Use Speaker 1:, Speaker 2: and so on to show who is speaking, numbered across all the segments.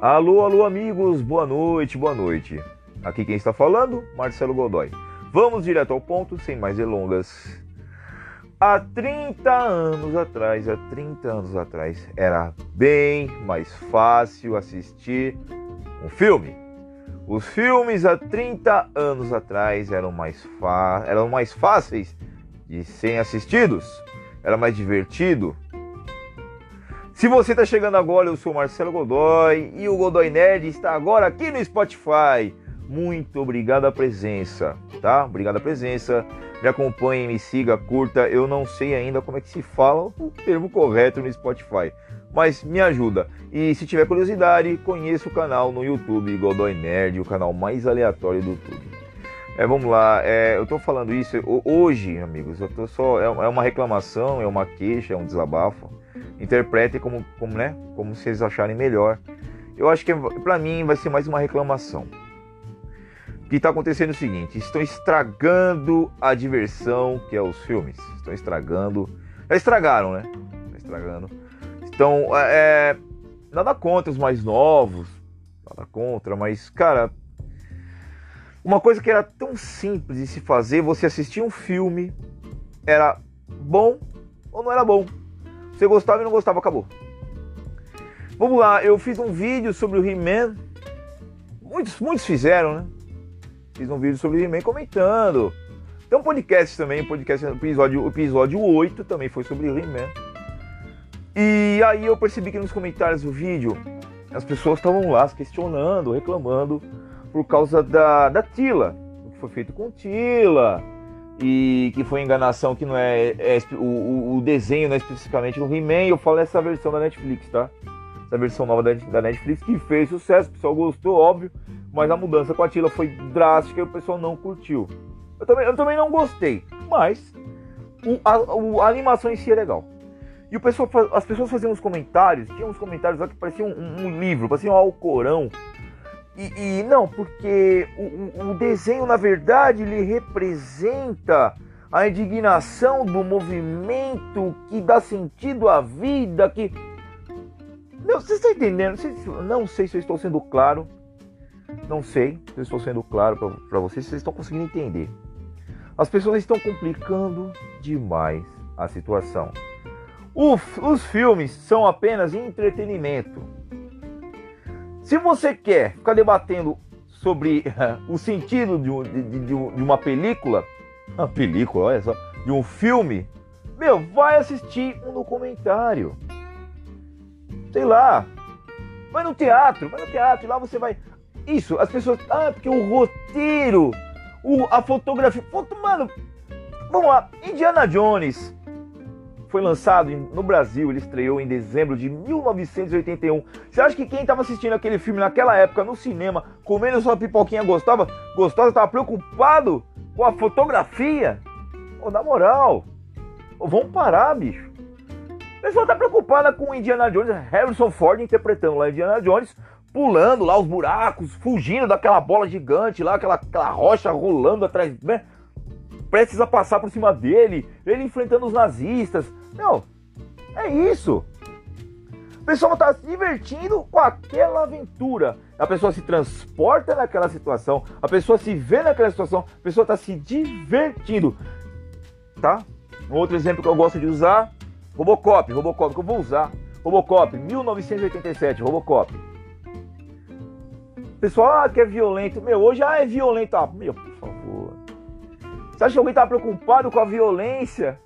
Speaker 1: Alô, alô, amigos, boa noite, boa noite. Aqui quem está falando, Marcelo Godoy. Vamos direto ao ponto, sem mais delongas. Há 30 anos atrás, há 30 anos atrás, era bem mais fácil assistir um filme. Os filmes há 30 anos atrás eram mais, eram mais fáceis de serem assistidos, era mais divertido, se você está chegando agora, eu sou Marcelo Godoy e o Godoy Nerd está agora aqui no Spotify. Muito obrigado a presença, tá? Obrigado a presença. Me acompanhe, me siga, curta. Eu não sei ainda como é que se fala o termo correto no Spotify, mas me ajuda. E se tiver curiosidade, conheça o canal no YouTube Godoy Nerd, o canal mais aleatório do YouTube. É, vamos lá, é, eu tô falando isso hoje, amigos. Eu tô só é, é uma reclamação, é uma queixa, é um desabafo interpretem como, como, né, como vocês acharem melhor. Eu acho que para mim vai ser mais uma reclamação. O que está acontecendo é o seguinte: estão estragando a diversão que é os filmes. Estão estragando. Já estragaram, né? Estragando. Então, é, nada contra os mais novos, nada contra, mas, cara, uma coisa que era tão simples de se fazer, você assistir um filme, era bom ou não era bom. Você gostava e não gostava, acabou. Vamos lá, eu fiz um vídeo sobre o He-Man. Muitos, muitos fizeram, né? Fiz um vídeo sobre o He-Man comentando. Tem um podcast também, podcast, episódio, episódio 8 também foi sobre o He-Man. E aí eu percebi que nos comentários do vídeo as pessoas estavam lá questionando, reclamando por causa da, da Tila, o que foi feito com Tila, e que foi enganação que não é, é o, o, desenho não é especificamente no He-Man, eu falo essa versão da Netflix, tá? Essa versão nova da, Netflix que fez sucesso, o pessoal gostou, óbvio, mas a mudança com a Tila foi drástica e o pessoal não curtiu. Eu também, eu também não gostei, mas o, a, a animação em si é legal. E o pessoal, as pessoas faziam uns comentários, tinha uns comentários lá que pareciam um, um livro, parecia um Alcorão e, e não, porque o, o desenho, na verdade, ele representa a indignação do movimento que dá sentido à vida, que. Não, vocês estão entendendo? Não sei se eu estou sendo claro. Não sei se eu estou sendo claro para vocês, se vocês estão conseguindo entender. As pessoas estão complicando demais a situação. os filmes são apenas entretenimento. Se você quer ficar debatendo sobre o sentido de, de, de, uma película, uma película, olha só, de um filme, meu, vai assistir um documentário. Sei lá, vai no teatro, vai no teatro, lá você vai. Isso, as pessoas. Ah, porque o roteiro, o, a fotografia. Foto, mano, vamos lá, Indiana Jones foi lançado no Brasil, ele estreou em dezembro de 1981. Você acha que quem estava assistindo aquele filme naquela época no cinema, comendo sua pipoquinha gostava, gostosa, estava preocupado com a fotografia? Oh, na moral, vamos parar, bicho. O pessoal tá preocupada com Indiana Jones, Harrison Ford interpretando lá Indiana Jones, pulando lá os buracos, fugindo daquela bola gigante lá, aquela, aquela rocha rolando atrás, né? Prestes a passar por cima dele, ele enfrentando os nazistas. Não, é isso. O pessoal está se divertindo com aquela aventura. A pessoa se transporta naquela situação, a pessoa se vê naquela situação, a pessoa está se divertindo. Tá? Um outro exemplo que eu gosto de usar, Robocop, Robocop que eu vou usar. Robocop, 1987, Robocop. Pessoal, ah, que é violento. Meu, hoje ah, é violento. Ah, meu. Você acha que alguém tá preocupado com a violência?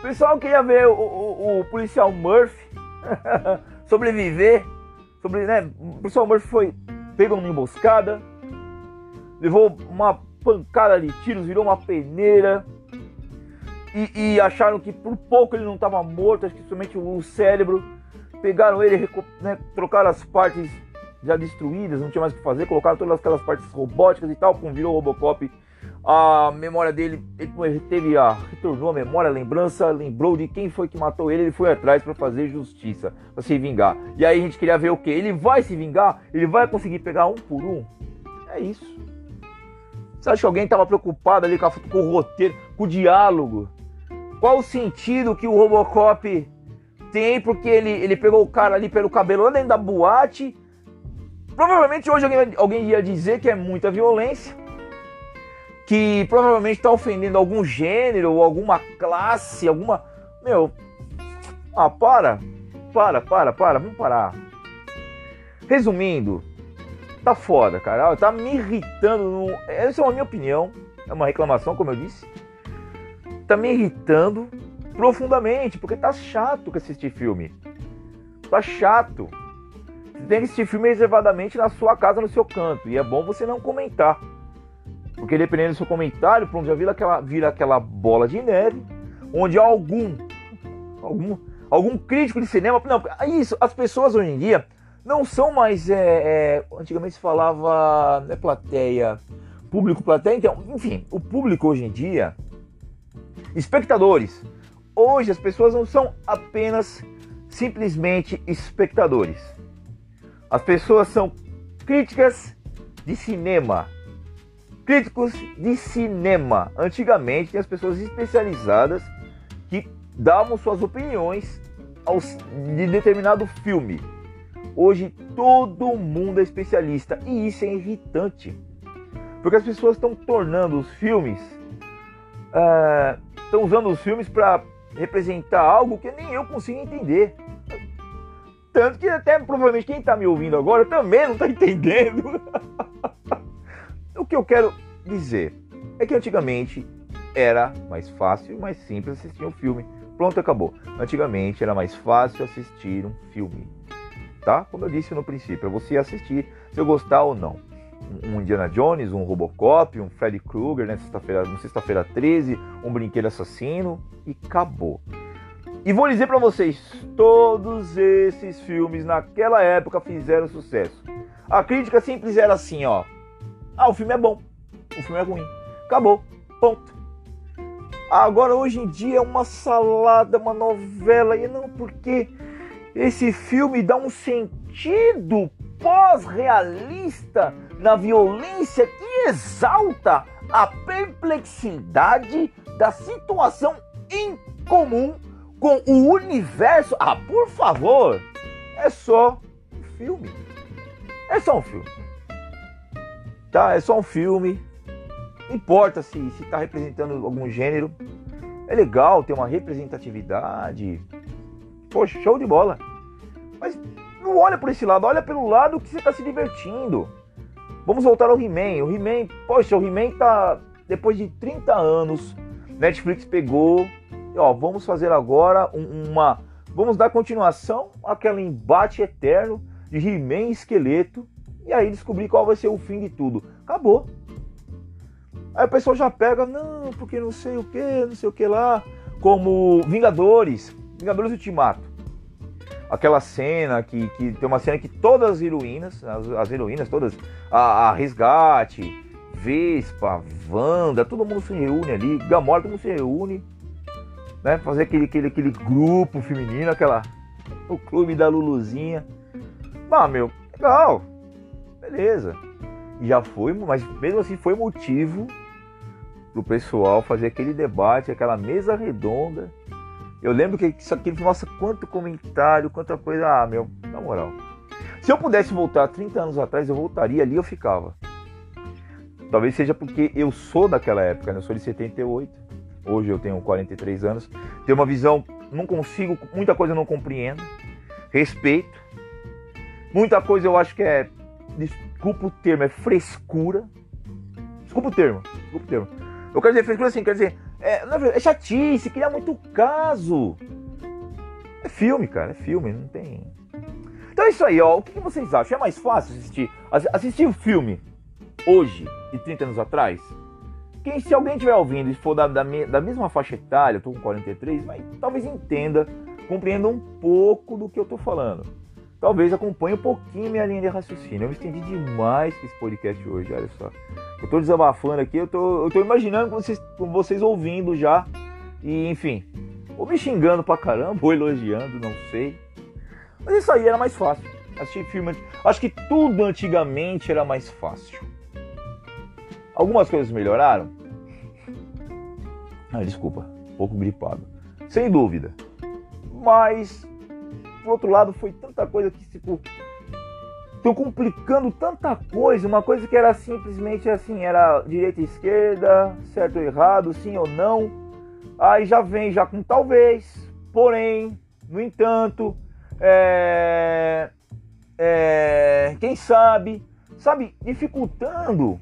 Speaker 1: O pessoal queria ver o, o, o policial Murphy sobreviver. Sobre, né? O policial Murphy foi pego numa emboscada, levou uma pancada de tiros, virou uma peneira. E, e acharam que por pouco ele não estava morto, acho que somente o cérebro. Pegaram ele, né, trocaram as partes já destruídas, não tinha mais o que fazer, colocaram todas aquelas partes robóticas e tal, virou o Robocop a memória dele, ele teve a retornou a memória, a lembrança, lembrou de quem foi que matou ele, ele foi atrás para fazer justiça, para se vingar. E aí a gente queria ver o que? Ele vai se vingar? Ele vai conseguir pegar um por um? É isso. Você acha que alguém estava preocupado ali com, a, com o roteiro, com o diálogo? Qual o sentido que o Robocop tem? Porque ele, ele pegou o cara ali pelo cabelo lá dentro da boate Provavelmente hoje alguém, alguém ia dizer que é muita violência, que provavelmente está ofendendo algum gênero, ou alguma classe, alguma. Meu. Ah, para! Para, para, para, vamos parar. Resumindo, tá foda, cara. Tá me irritando. No... Essa é a minha opinião. É uma reclamação, como eu disse. Tá me irritando profundamente, porque tá chato que assistir filme. Tá chato. Você tem que assistir filme reservadamente na sua casa, no seu canto. E é bom você não comentar. Porque dependendo do seu comentário, pronto, já vira aquela, vira aquela bola de neve, onde algum, algum, algum crítico de cinema. Não, isso, as pessoas hoje em dia não são mais. É, é, antigamente se falava. Não é plateia. Público, plateia. Então, enfim, o público hoje em dia. Espectadores. Hoje as pessoas não são apenas simplesmente espectadores. As pessoas são críticas de cinema. Críticos de cinema. Antigamente, as pessoas especializadas que davam suas opiniões aos, de determinado filme. Hoje todo mundo é especialista e isso é irritante, porque as pessoas estão tornando os filmes, estão uh, usando os filmes para representar algo que nem eu consigo entender. Tanto que até provavelmente quem está me ouvindo agora também não está entendendo. O que eu quero dizer é que antigamente era mais fácil, mais simples assistir um filme. Pronto, acabou. Antigamente era mais fácil assistir um filme tá? Como eu disse no princípio, é você assistir se eu gostar ou não. Um Indiana Jones, um Robocop, um Freddy Krueger, né? Sexta-feira, sexta-feira 13, um Brinquedo Assassino e acabou. E vou dizer para vocês, todos esses filmes naquela época fizeram sucesso. A crítica simples era assim, ó. Ah, o filme é bom, o filme é ruim. Acabou, ponto. Agora hoje em dia é uma salada, uma novela e não porque esse filme dá um sentido pós-realista na violência que exalta a perplexidade da situação incomum com o universo. Ah, por favor, é só um filme. É só um filme. Tá? É só um filme. Não importa se está representando algum gênero. É legal ter uma representatividade Poxa, show de bola. Mas não olha por esse lado, olha pelo lado que você está se divertindo. Vamos voltar ao He-Man. O He-Man, poxa, o He-Man tá depois de 30 anos, Netflix pegou, ó, vamos fazer agora uma, vamos dar continuação àquele embate eterno de He-Man e esqueleto e aí descobrir qual vai ser o fim de tudo. Acabou. Aí o pessoal já pega, não, porque não sei o que, não sei o que lá, como Vingadores. Vingadores Ultimato. Aquela cena que, que tem uma cena que todas as heroínas, as, as heroínas todas, a, a, Resgate, Vespa, Wanda, todo mundo se reúne ali, Gamora, todo mundo se reúne, né? Fazer aquele, aquele, aquele grupo feminino, aquela. O clube da Luluzinha. Ah, meu, legal. Beleza. Já foi, mas mesmo assim foi motivo pro pessoal fazer aquele debate, aquela mesa redonda eu lembro que isso aqui, nossa, quanto comentário, quanta coisa. Ah, meu, na moral. Se eu pudesse voltar 30 anos atrás, eu voltaria ali eu ficava. Talvez seja porque eu sou daquela época, né? eu sou de 78. Hoje eu tenho 43 anos. Tenho uma visão, não consigo, muita coisa eu não compreendo. Respeito. Muita coisa eu acho que é, desculpa o termo, é frescura. Desculpa o termo, desculpa o termo. Eu quero dizer frescura assim, quer dizer, é, é chatice, cria muito caso. É filme, cara, é filme, não tem. Então é isso aí, ó. O que vocês acham? É mais fácil assistir, assistir o um filme hoje e 30 anos atrás? Quem, se alguém estiver ouvindo e for da, da, da, mesma faixa etária, eu tô com 43, mas talvez entenda, compreenda um pouco do que eu tô falando. Talvez acompanhe um pouquinho minha linha de raciocínio. Eu me estendi demais com esse podcast hoje, olha só. Eu tô desabafando aqui, eu tô, eu tô imaginando com vocês, com vocês ouvindo já. E enfim, ou me xingando pra caramba, ou elogiando, não sei. Mas isso aí era mais fácil. Assistir filme. Acho que tudo antigamente era mais fácil. Algumas coisas melhoraram. Ah, desculpa, um pouco gripado. Sem dúvida. Mas, por outro lado, foi tanta coisa que, tipo. Estão complicando tanta coisa, uma coisa que era simplesmente assim, era direita e esquerda, certo ou errado, sim ou não. Aí já vem já com talvez, porém, no entanto, é, é, quem sabe, sabe, dificultando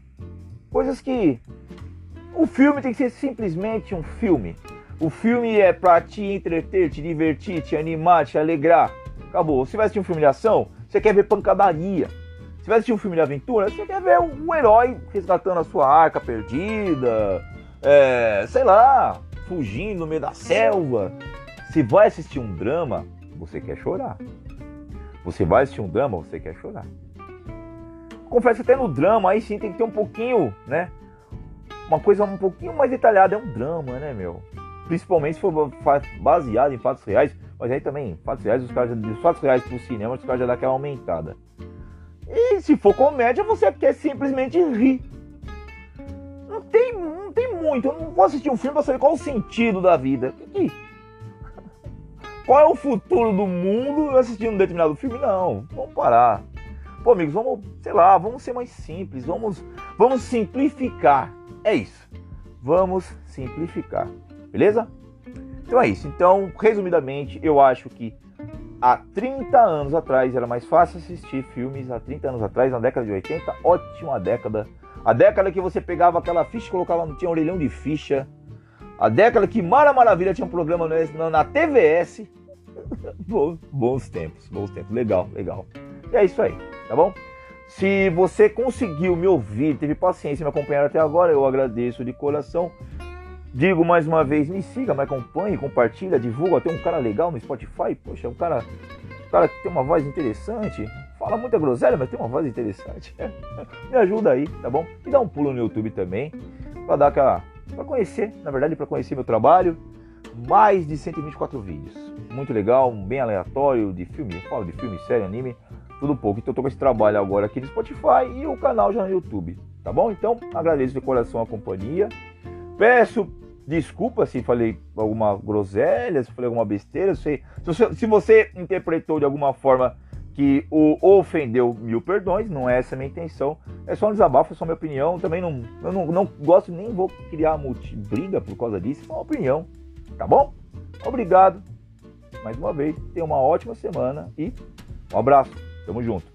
Speaker 1: coisas que o filme tem que ser simplesmente um filme. O filme é para te entreter, te divertir, te animar, te alegrar. Acabou. Se vai assistir um filme de ação, você quer ver pancadaria. Se vai assistir um filme de aventura, você quer ver um herói resgatando a sua arca perdida, é, sei lá, fugindo no meio da selva. Se vai assistir um drama, você quer chorar. Você vai assistir um drama, você quer chorar. Confesso até no drama aí sim tem que ter um pouquinho, né? Uma coisa um pouquinho mais detalhada. É um drama, né, meu? Principalmente se for baseado em fatos reais. Mas aí também, fatos reais, os caras, fatos reais pro cinema, os caras já dão aquela aumentada. E se for comédia, você quer simplesmente rir. Não tem, não tem muito. Eu não vou assistir um filme pra saber qual o sentido da vida. Qual é o futuro do mundo assistindo um determinado filme? Não, vamos parar. Pô, amigos, vamos, sei lá, vamos ser mais simples, vamos, vamos simplificar. É isso. Vamos simplificar. Beleza? Então é isso. Então, resumidamente, eu acho que há 30 anos atrás era mais fácil assistir filmes há 30 anos atrás, na década de 80, ótima década. A década que você pegava aquela ficha e colocava, não tinha orelhão de ficha. A década que Mara Maravilha tinha um programa na TVS. bons tempos, bons tempos. Legal, legal. E é isso aí, tá bom? Se você conseguiu me ouvir, teve paciência e me acompanhar até agora, eu agradeço de coração. Digo mais uma vez, me siga, me acompanhe, compartilha, divulga. Tem um cara legal no Spotify, poxa, um cara, um cara que tem uma voz interessante. Fala muita groselha, mas tem uma voz interessante. me ajuda aí, tá bom? E dá um pulo no YouTube também, para dar aquela, para conhecer, na verdade, para conhecer meu trabalho. Mais de 124 vídeos, muito legal, bem aleatório de filme, eu falo de filme, série, anime, tudo pouco. Então eu tô com esse trabalho agora aqui no Spotify e o canal já no YouTube, tá bom? Então agradeço de coração a companhia. Peço Desculpa se falei alguma groselha, se falei alguma besteira. Se, se, se você interpretou de alguma forma que o ofendeu, mil perdões, não é essa a minha intenção. É só um desabafo, é só minha opinião. Também não, eu não, não gosto nem vou criar multi, briga por causa disso, é uma opinião. Tá bom? Obrigado mais uma vez. Tenha uma ótima semana e um abraço. Tamo junto.